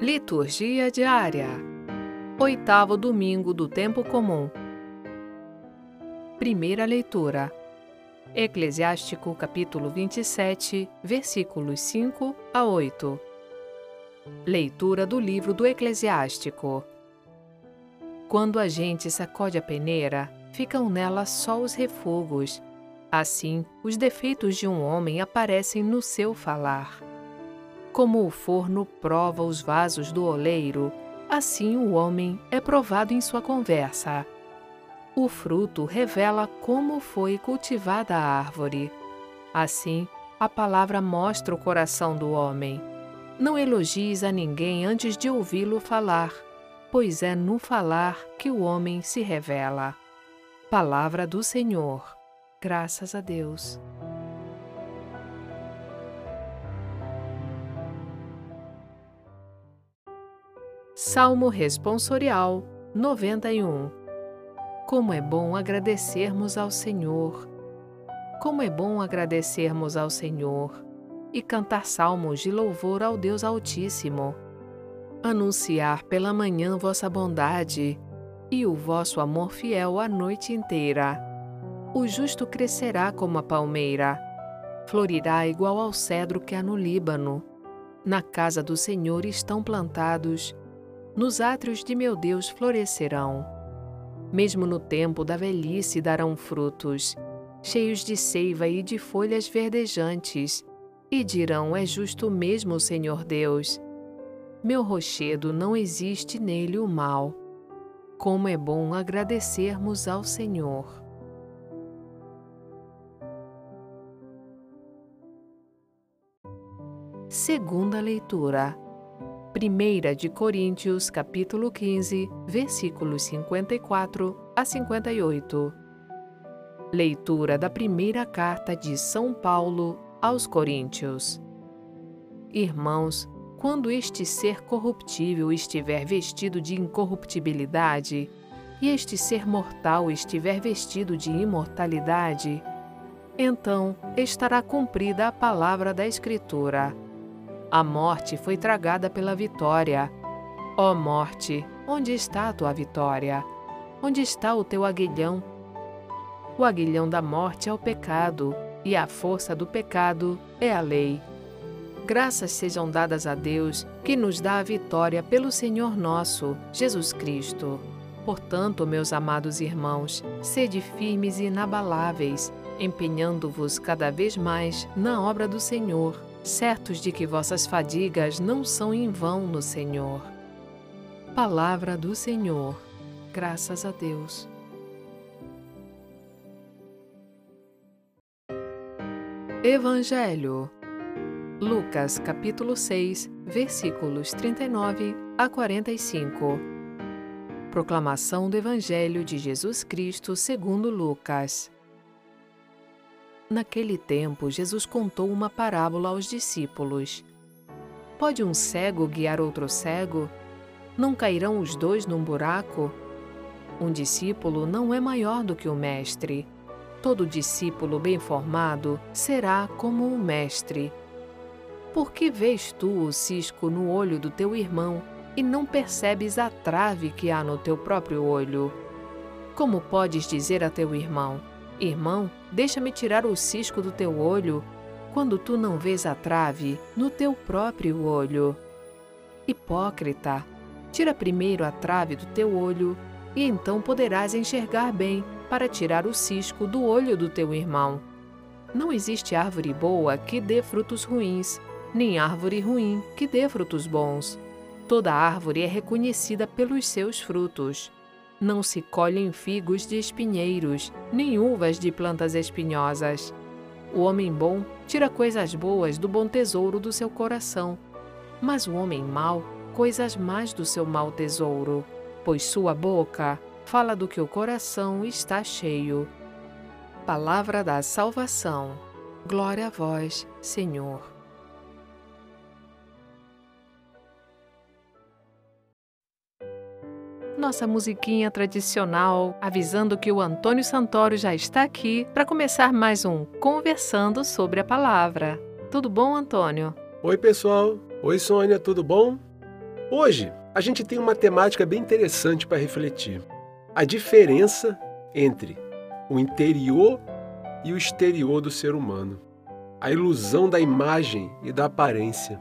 Liturgia diária. Oitavo domingo do tempo comum. Primeira leitura. Eclesiástico capítulo 27, versículos 5 a 8. Leitura do livro do Eclesiástico. Quando a gente sacode a peneira, ficam nela só os refugos. Assim, os defeitos de um homem aparecem no seu falar. Como o forno prova os vasos do oleiro, assim o homem é provado em sua conversa. O fruto revela como foi cultivada a árvore. Assim, a palavra mostra o coração do homem. Não elogies a ninguém antes de ouvi-lo falar, pois é no falar que o homem se revela. Palavra do Senhor. Graças a Deus. Salmo Responsorial 91 Como é bom agradecermos ao Senhor! Como é bom agradecermos ao Senhor e cantar salmos de louvor ao Deus Altíssimo. Anunciar pela manhã vossa bondade e o vosso amor fiel a noite inteira. O justo crescerá como a palmeira, florirá igual ao cedro que há no Líbano. Na casa do Senhor estão plantados nos átrios de meu Deus florescerão. Mesmo no tempo da velhice darão frutos, cheios de seiva e de folhas verdejantes, e dirão: É justo mesmo o Senhor Deus. Meu rochedo não existe nele o mal. Como é bom agradecermos ao Senhor. Segunda leitura. Primeira de Coríntios, capítulo 15, versículos 54 a 58. Leitura da primeira carta de São Paulo aos Coríntios. Irmãos, quando este ser corruptível estiver vestido de incorruptibilidade, e este ser mortal estiver vestido de imortalidade, então estará cumprida a palavra da Escritura a morte foi tragada pela vitória. Ó oh morte, onde está a tua vitória? Onde está o teu aguilhão? O aguilhão da morte é o pecado, e a força do pecado é a lei. Graças sejam dadas a Deus, que nos dá a vitória pelo Senhor nosso, Jesus Cristo. Portanto, meus amados irmãos, sede firmes e inabaláveis, empenhando-vos cada vez mais na obra do Senhor certos de que vossas fadigas não são em vão no Senhor. Palavra do Senhor. Graças a Deus. Evangelho. Lucas capítulo 6, versículos 39 a 45. Proclamação do Evangelho de Jesus Cristo segundo Lucas. Naquele tempo, Jesus contou uma parábola aos discípulos. Pode um cego guiar outro cego? Não cairão os dois num buraco? Um discípulo não é maior do que o mestre. Todo discípulo bem formado será como o mestre. Por que vês tu o cisco no olho do teu irmão e não percebes a trave que há no teu próprio olho? Como podes dizer a teu irmão: Irmão, deixa-me tirar o cisco do teu olho, quando tu não vês a trave no teu próprio olho. Hipócrita, tira primeiro a trave do teu olho, e então poderás enxergar bem para tirar o cisco do olho do teu irmão. Não existe árvore boa que dê frutos ruins, nem árvore ruim que dê frutos bons. Toda árvore é reconhecida pelos seus frutos. Não se colhem figos de espinheiros, nem uvas de plantas espinhosas. O homem bom tira coisas boas do bom tesouro do seu coração, mas o homem mau, coisas más do seu mau tesouro, pois sua boca fala do que o coração está cheio. Palavra da salvação. Glória a vós, Senhor. Nossa musiquinha tradicional, avisando que o Antônio Santoro já está aqui para começar mais um Conversando sobre a Palavra. Tudo bom, Antônio? Oi, pessoal. Oi, Sônia, tudo bom? Hoje, a gente tem uma temática bem interessante para refletir: a diferença entre o interior e o exterior do ser humano, a ilusão da imagem e da aparência,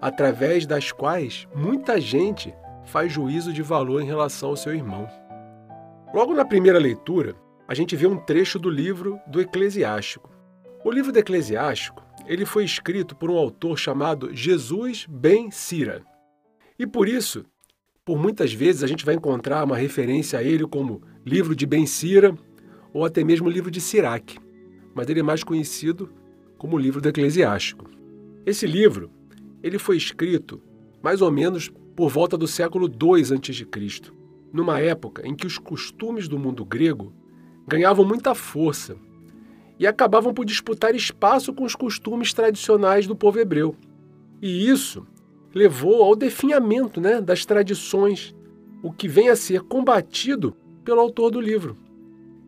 através das quais muita gente faz juízo de valor em relação ao seu irmão. Logo na primeira leitura, a gente vê um trecho do livro do Eclesiástico. O livro do Eclesiástico ele foi escrito por um autor chamado Jesus Ben Sira. E por isso, por muitas vezes a gente vai encontrar uma referência a ele como livro de Ben Sira ou até mesmo livro de Sirac, mas ele é mais conhecido como livro do Eclesiástico. Esse livro ele foi escrito mais ou menos por volta do século II a.C., numa época em que os costumes do mundo grego ganhavam muita força e acabavam por disputar espaço com os costumes tradicionais do povo hebreu. E isso levou ao definhamento né, das tradições, o que vem a ser combatido pelo autor do livro.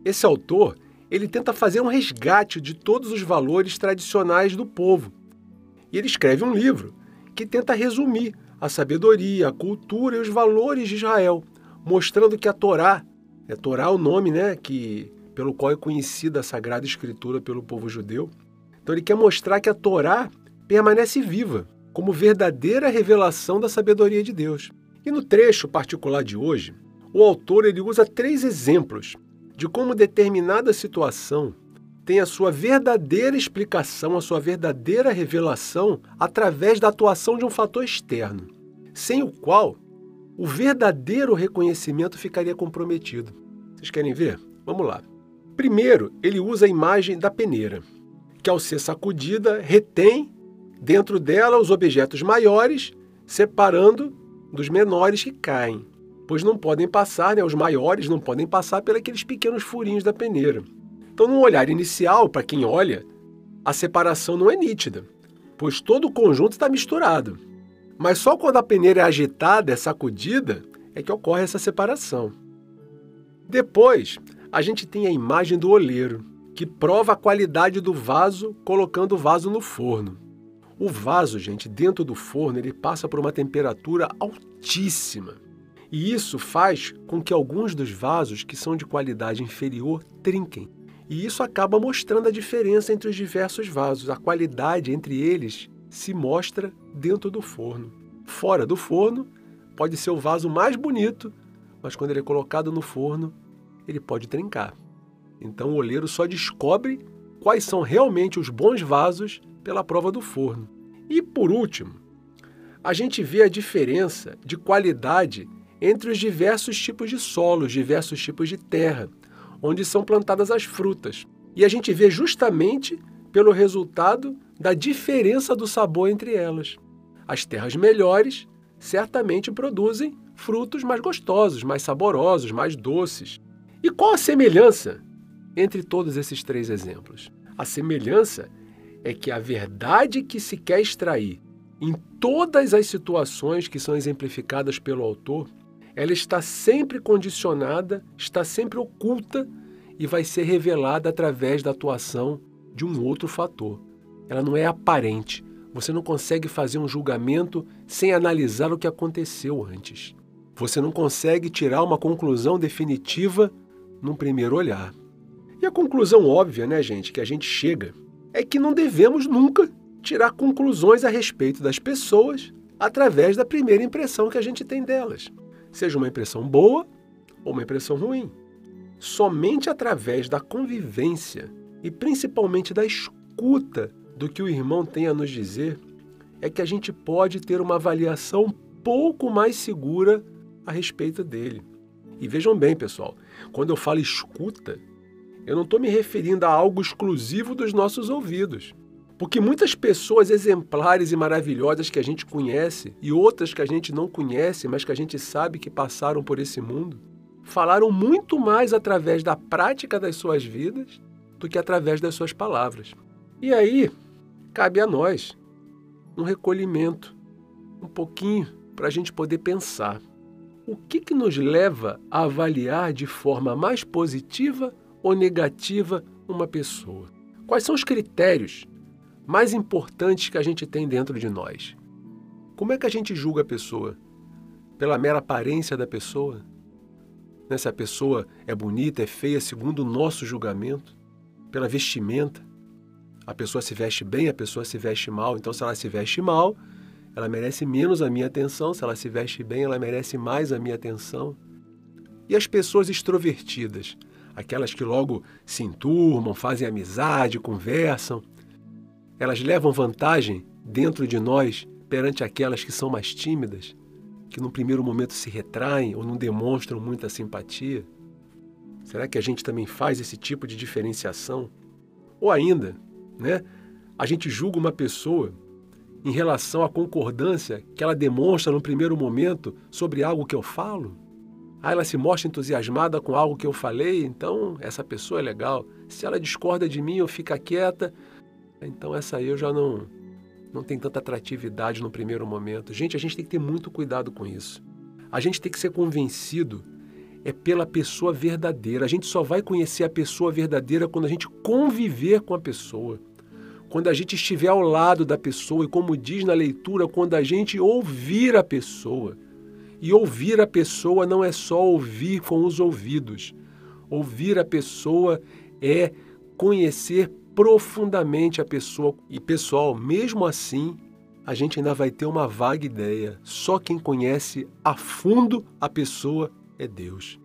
Esse autor ele tenta fazer um resgate de todos os valores tradicionais do povo. E ele escreve um livro que tenta resumir a sabedoria, a cultura e os valores de Israel, mostrando que a Torá, é Torá o nome, né, que pelo qual é conhecida a Sagrada Escritura pelo povo judeu. Então ele quer mostrar que a Torá permanece viva, como verdadeira revelação da sabedoria de Deus. E no trecho particular de hoje, o autor ele usa três exemplos de como determinada situação tem a sua verdadeira explicação, a sua verdadeira revelação através da atuação de um fator externo, sem o qual o verdadeiro reconhecimento ficaria comprometido. Vocês querem ver? Vamos lá. Primeiro, ele usa a imagem da peneira, que ao ser sacudida retém dentro dela os objetos maiores, separando dos menores que caem, pois não podem passar, né, os maiores não podem passar pelos pequenos furinhos da peneira. Então, no olhar inicial, para quem olha, a separação não é nítida, pois todo o conjunto está misturado. Mas só quando a peneira é agitada, é sacudida, é que ocorre essa separação. Depois, a gente tem a imagem do oleiro, que prova a qualidade do vaso colocando o vaso no forno. O vaso, gente, dentro do forno, ele passa por uma temperatura altíssima. E isso faz com que alguns dos vasos que são de qualidade inferior trinquem. E isso acaba mostrando a diferença entre os diversos vasos. A qualidade entre eles se mostra dentro do forno. Fora do forno, pode ser o vaso mais bonito, mas quando ele é colocado no forno, ele pode trincar. Então o oleiro só descobre quais são realmente os bons vasos pela prova do forno. E por último, a gente vê a diferença de qualidade entre os diversos tipos de solos, diversos tipos de terra onde são plantadas as frutas. E a gente vê justamente pelo resultado da diferença do sabor entre elas. As terras melhores certamente produzem frutos mais gostosos, mais saborosos, mais doces. E qual a semelhança entre todos esses três exemplos? A semelhança é que a verdade que se quer extrair em todas as situações que são exemplificadas pelo autor ela está sempre condicionada, está sempre oculta e vai ser revelada através da atuação de um outro fator. Ela não é aparente. Você não consegue fazer um julgamento sem analisar o que aconteceu antes. Você não consegue tirar uma conclusão definitiva num primeiro olhar. E a conclusão óbvia, né, gente, que a gente chega é que não devemos nunca tirar conclusões a respeito das pessoas através da primeira impressão que a gente tem delas seja uma impressão boa ou uma impressão ruim. Somente através da convivência e principalmente da escuta do que o irmão tem a nos dizer é que a gente pode ter uma avaliação pouco mais segura a respeito dele. E vejam bem, pessoal, quando eu falo escuta, eu não estou me referindo a algo exclusivo dos nossos ouvidos. Porque muitas pessoas exemplares e maravilhosas que a gente conhece e outras que a gente não conhece, mas que a gente sabe que passaram por esse mundo, falaram muito mais através da prática das suas vidas do que através das suas palavras. E aí, cabe a nós um recolhimento, um pouquinho, para a gente poder pensar. O que, que nos leva a avaliar de forma mais positiva ou negativa uma pessoa? Quais são os critérios mais importantes que a gente tem dentro de nós. Como é que a gente julga a pessoa? Pela mera aparência da pessoa? Né? Se a pessoa é bonita, é feia, segundo o nosso julgamento? Pela vestimenta? A pessoa se veste bem, a pessoa se veste mal. Então, se ela se veste mal, ela merece menos a minha atenção. Se ela se veste bem, ela merece mais a minha atenção. E as pessoas extrovertidas? Aquelas que logo se enturmam, fazem amizade, conversam. Elas levam vantagem dentro de nós perante aquelas que são mais tímidas, que no primeiro momento se retraem ou não demonstram muita simpatia? Será que a gente também faz esse tipo de diferenciação? Ou ainda, né, a gente julga uma pessoa em relação à concordância que ela demonstra no primeiro momento sobre algo que eu falo? Ah, ela se mostra entusiasmada com algo que eu falei, então essa pessoa é legal. Se ela discorda de mim ou fica quieta, então essa aí eu já não, não tem tanta atratividade no primeiro momento. Gente, a gente tem que ter muito cuidado com isso. A gente tem que ser convencido é pela pessoa verdadeira. A gente só vai conhecer a pessoa verdadeira quando a gente conviver com a pessoa. Quando a gente estiver ao lado da pessoa e, como diz na leitura, quando a gente ouvir a pessoa. E ouvir a pessoa não é só ouvir com os ouvidos. Ouvir a pessoa é conhecer profundamente a pessoa. E pessoal, mesmo assim, a gente ainda vai ter uma vaga ideia. Só quem conhece a fundo a pessoa é Deus.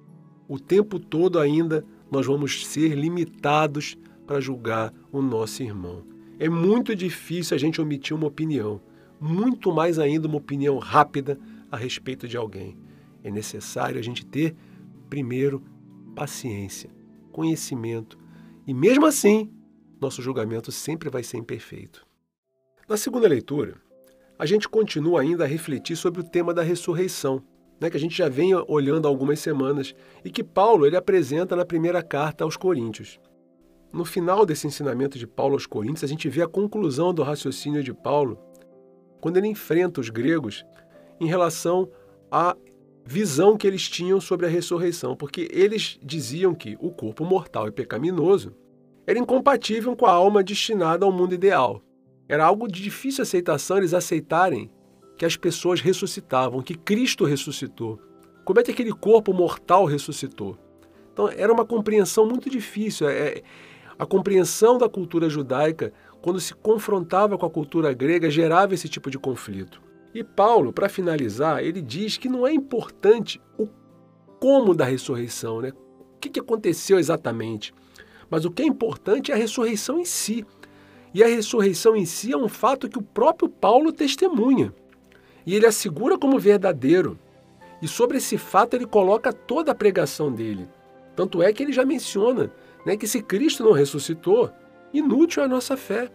O tempo todo ainda nós vamos ser limitados para julgar o nosso irmão. É muito difícil a gente omitir uma opinião, muito mais ainda uma opinião rápida a respeito de alguém. É necessário a gente ter, primeiro, paciência, conhecimento e, mesmo assim, nosso julgamento sempre vai ser imperfeito. Na segunda leitura, a gente continua ainda a refletir sobre o tema da ressurreição, né, que a gente já vem olhando há algumas semanas e que Paulo ele apresenta na primeira carta aos Coríntios. No final desse ensinamento de Paulo aos Coríntios, a gente vê a conclusão do raciocínio de Paulo quando ele enfrenta os gregos em relação à visão que eles tinham sobre a ressurreição, porque eles diziam que o corpo mortal e pecaminoso era incompatível com a alma destinada ao mundo ideal. Era algo de difícil aceitação eles aceitarem que as pessoas ressuscitavam, que Cristo ressuscitou. Como é que aquele corpo mortal ressuscitou? Então, era uma compreensão muito difícil. É, a compreensão da cultura judaica, quando se confrontava com a cultura grega, gerava esse tipo de conflito. E Paulo, para finalizar, ele diz que não é importante o como da ressurreição, né? o que aconteceu exatamente. Mas o que é importante é a ressurreição em si. E a ressurreição em si é um fato que o próprio Paulo testemunha. E ele assegura como verdadeiro. E sobre esse fato ele coloca toda a pregação dele. Tanto é que ele já menciona né, que se Cristo não ressuscitou, inútil é a nossa fé,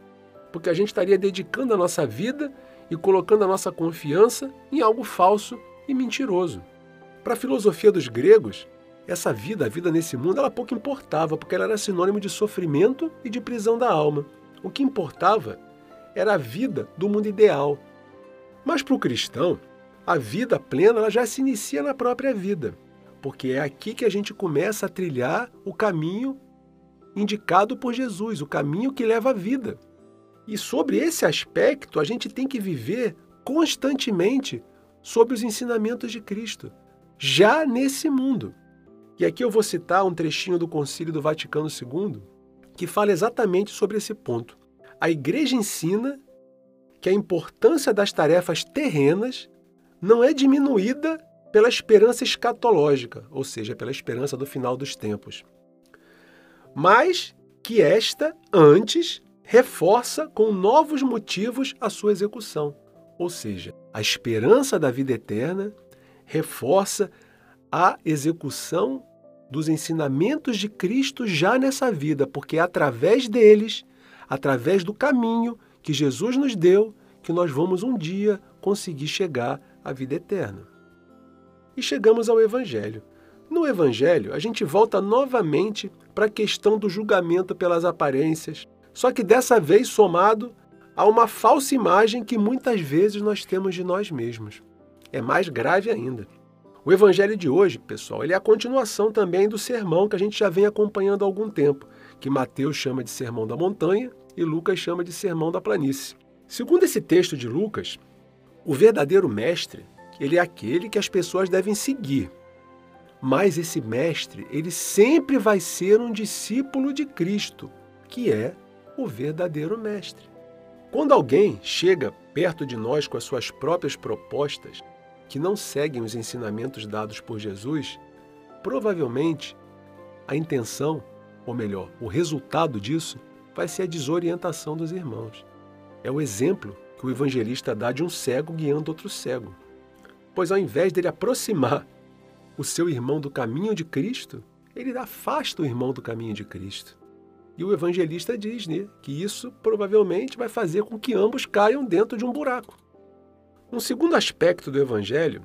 porque a gente estaria dedicando a nossa vida e colocando a nossa confiança em algo falso e mentiroso. Para a filosofia dos gregos, essa vida, a vida nesse mundo, ela pouco importava, porque ela era sinônimo de sofrimento e de prisão da alma. O que importava era a vida do mundo ideal. Mas para o cristão, a vida plena ela já se inicia na própria vida, porque é aqui que a gente começa a trilhar o caminho indicado por Jesus, o caminho que leva à vida. E sobre esse aspecto, a gente tem que viver constantemente sobre os ensinamentos de Cristo, já nesse mundo. E aqui eu vou citar um trechinho do Concílio do Vaticano II que fala exatamente sobre esse ponto. A Igreja ensina que a importância das tarefas terrenas não é diminuída pela esperança escatológica, ou seja, pela esperança do final dos tempos, mas que esta, antes, reforça com novos motivos a sua execução. Ou seja, a esperança da vida eterna reforça a execução dos ensinamentos de Cristo já nessa vida, porque é através deles, através do caminho que Jesus nos deu, que nós vamos um dia conseguir chegar à vida eterna. E chegamos ao Evangelho. No Evangelho, a gente volta novamente para a questão do julgamento pelas aparências, só que dessa vez somado a uma falsa imagem que muitas vezes nós temos de nós mesmos. É mais grave ainda. O evangelho de hoje, pessoal, ele é a continuação também do sermão que a gente já vem acompanhando há algum tempo, que Mateus chama de sermão da montanha e Lucas chama de sermão da planície. Segundo esse texto de Lucas, O verdadeiro mestre, ele é aquele que as pessoas devem seguir. Mas esse mestre, ele sempre vai ser um discípulo de Cristo, que é o verdadeiro mestre. Quando alguém chega perto de nós com as suas próprias propostas, que não seguem os ensinamentos dados por Jesus, provavelmente a intenção, ou melhor, o resultado disso, vai ser a desorientação dos irmãos. É o exemplo que o evangelista dá de um cego guiando outro cego. Pois ao invés dele aproximar o seu irmão do caminho de Cristo, ele afasta o irmão do caminho de Cristo. E o evangelista diz né, que isso provavelmente vai fazer com que ambos caiam dentro de um buraco. Um segundo aspecto do evangelho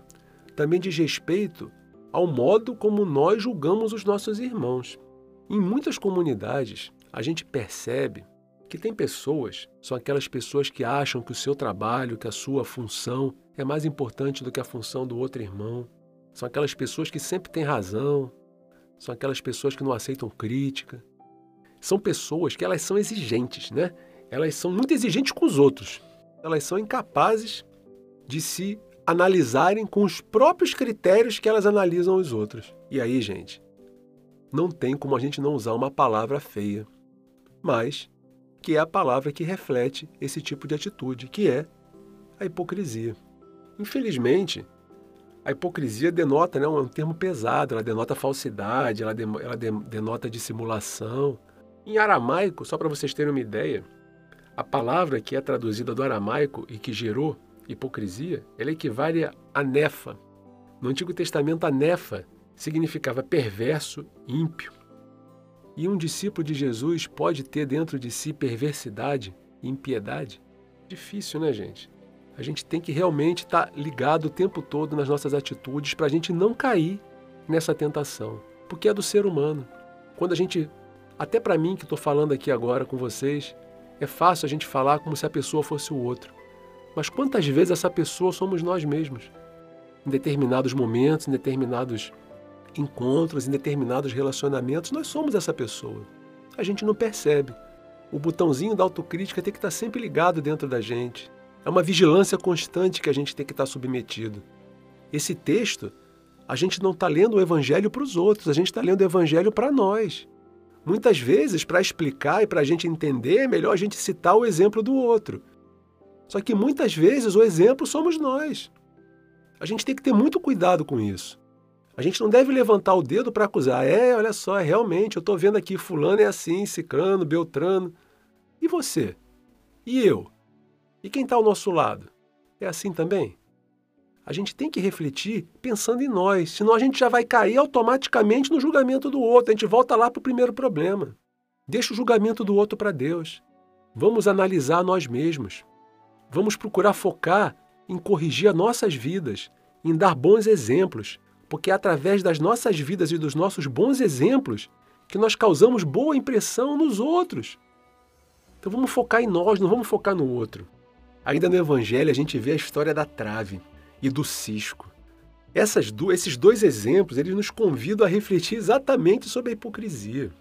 também diz respeito ao modo como nós julgamos os nossos irmãos. Em muitas comunidades, a gente percebe que tem pessoas, são aquelas pessoas que acham que o seu trabalho, que a sua função é mais importante do que a função do outro irmão. São aquelas pessoas que sempre têm razão, são aquelas pessoas que não aceitam crítica, são pessoas que elas são exigentes, né? Elas são muito exigentes com os outros. Elas são incapazes de se analisarem com os próprios critérios que elas analisam os outros. E aí, gente, não tem como a gente não usar uma palavra feia, mas que é a palavra que reflete esse tipo de atitude, que é a hipocrisia. Infelizmente, a hipocrisia denota, né, um termo pesado, ela denota falsidade, ela, ela denota dissimulação. Em aramaico, só para vocês terem uma ideia, a palavra que é traduzida do aramaico e que gerou hipocrisia, ela equivale a nefa. No Antigo Testamento, a nefa significava perverso, ímpio. E um discípulo de Jesus pode ter dentro de si perversidade e impiedade? Difícil, né, gente? A gente tem que realmente estar tá ligado o tempo todo nas nossas atitudes para a gente não cair nessa tentação, porque é do ser humano. Quando a gente até para mim que estou falando aqui agora com vocês, é fácil a gente falar como se a pessoa fosse o outro. Mas quantas vezes essa pessoa somos nós mesmos? Em determinados momentos, em determinados encontros, em determinados relacionamentos, nós somos essa pessoa. A gente não percebe. O botãozinho da autocrítica tem que estar sempre ligado dentro da gente. É uma vigilância constante que a gente tem que estar submetido. Esse texto, a gente não está lendo o Evangelho para os outros, a gente está lendo o Evangelho para nós. Muitas vezes, para explicar e para a gente entender, é melhor a gente citar o exemplo do outro. Só que muitas vezes o exemplo somos nós. A gente tem que ter muito cuidado com isso. A gente não deve levantar o dedo para acusar. É, olha só, é realmente, eu estou vendo aqui, fulano é assim, cicrano, beltrano. E você? E eu? E quem está ao nosso lado? É assim também? A gente tem que refletir pensando em nós, senão a gente já vai cair automaticamente no julgamento do outro. A gente volta lá para o primeiro problema. Deixa o julgamento do outro para Deus. Vamos analisar nós mesmos. Vamos procurar focar em corrigir as nossas vidas, em dar bons exemplos, porque é através das nossas vidas e dos nossos bons exemplos que nós causamos boa impressão nos outros. Então vamos focar em nós, não vamos focar no outro. Ainda no Evangelho a gente vê a história da trave e do cisco. Do, esses dois exemplos eles nos convidam a refletir exatamente sobre a hipocrisia.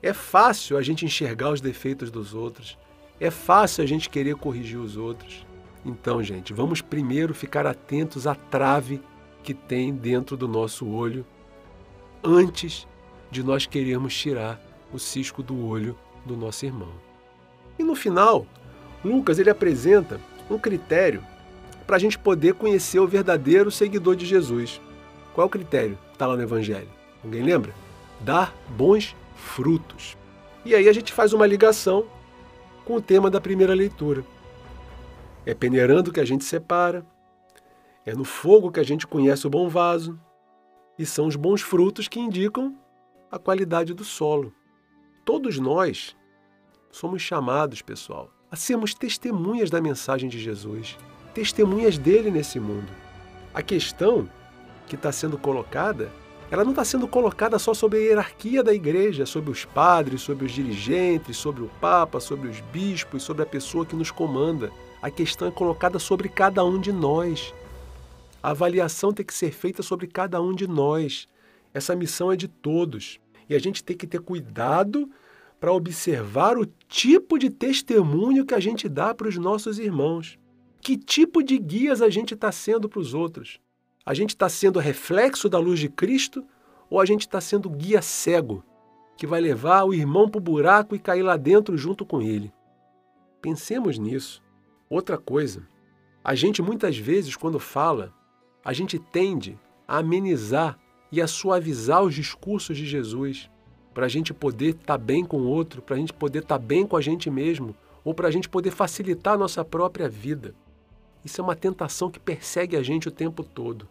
É fácil a gente enxergar os defeitos dos outros. É fácil a gente querer corrigir os outros. Então, gente, vamos primeiro ficar atentos à trave que tem dentro do nosso olho antes de nós querermos tirar o cisco do olho do nosso irmão. E no final, Lucas ele apresenta um critério para a gente poder conhecer o verdadeiro seguidor de Jesus. Qual é o critério? Está lá no Evangelho. Alguém lembra? Dar bons frutos. E aí a gente faz uma ligação com o tema da primeira leitura. É peneirando que a gente separa, é no fogo que a gente conhece o bom vaso, e são os bons frutos que indicam a qualidade do solo. Todos nós somos chamados, pessoal, a sermos testemunhas da mensagem de Jesus testemunhas dele nesse mundo. A questão que está sendo colocada, ela não está sendo colocada só sobre a hierarquia da igreja, sobre os padres, sobre os dirigentes, sobre o Papa, sobre os bispos, sobre a pessoa que nos comanda. A questão é colocada sobre cada um de nós. A avaliação tem que ser feita sobre cada um de nós. Essa missão é de todos. E a gente tem que ter cuidado para observar o tipo de testemunho que a gente dá para os nossos irmãos. Que tipo de guias a gente está sendo para os outros? A gente está sendo reflexo da luz de Cristo ou a gente está sendo guia cego, que vai levar o irmão para o buraco e cair lá dentro junto com ele? Pensemos nisso. Outra coisa, a gente muitas vezes, quando fala, a gente tende a amenizar e a suavizar os discursos de Jesus para a gente poder estar tá bem com o outro, para a gente poder estar tá bem com a gente mesmo, ou para a gente poder facilitar a nossa própria vida. Isso é uma tentação que persegue a gente o tempo todo.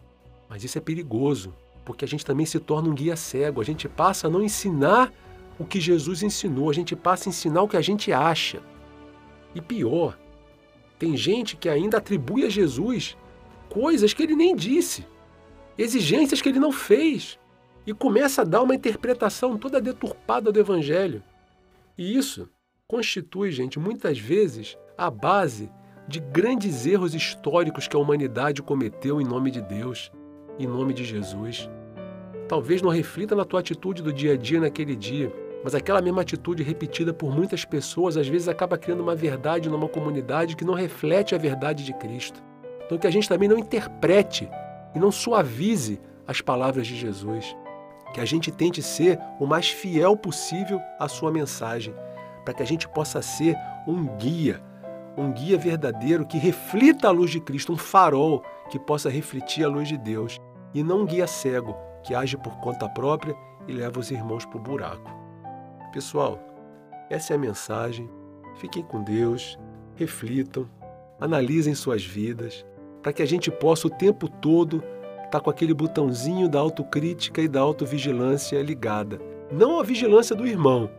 Mas isso é perigoso, porque a gente também se torna um guia cego. A gente passa a não ensinar o que Jesus ensinou, a gente passa a ensinar o que a gente acha. E pior, tem gente que ainda atribui a Jesus coisas que ele nem disse, exigências que ele não fez, e começa a dar uma interpretação toda deturpada do Evangelho. E isso constitui, gente, muitas vezes a base de grandes erros históricos que a humanidade cometeu em nome de Deus, em nome de Jesus. Talvez não reflita na tua atitude do dia a dia naquele dia, mas aquela mesma atitude repetida por muitas pessoas às vezes acaba criando uma verdade numa comunidade que não reflete a verdade de Cristo. Então que a gente também não interprete e não suavize as palavras de Jesus. Que a gente tente ser o mais fiel possível à sua mensagem para que a gente possa ser um guia, um guia verdadeiro que reflita a luz de Cristo, um farol que possa refletir a luz de Deus, e não um guia cego que age por conta própria e leva os irmãos para o buraco. Pessoal, essa é a mensagem. Fiquem com Deus, reflitam, analisem suas vidas, para que a gente possa o tempo todo estar tá com aquele botãozinho da autocrítica e da autovigilância ligada. Não a vigilância do irmão,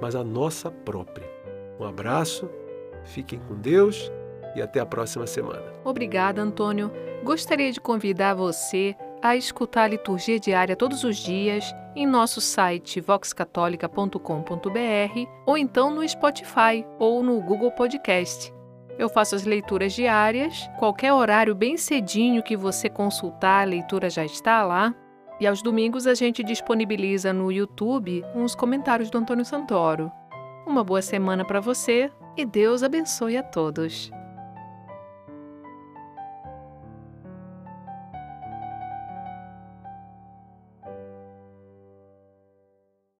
mas a nossa própria. Um abraço, fiquem com Deus e até a próxima semana. Obrigada, Antônio. Gostaria de convidar você a escutar a liturgia diária todos os dias em nosso site voxcatolica.com.br ou então no Spotify ou no Google Podcast. Eu faço as leituras diárias, qualquer horário bem cedinho que você consultar, a leitura já está lá. E aos domingos a gente disponibiliza no YouTube uns comentários do Antônio Santoro. Uma boa semana para você e Deus abençoe a todos.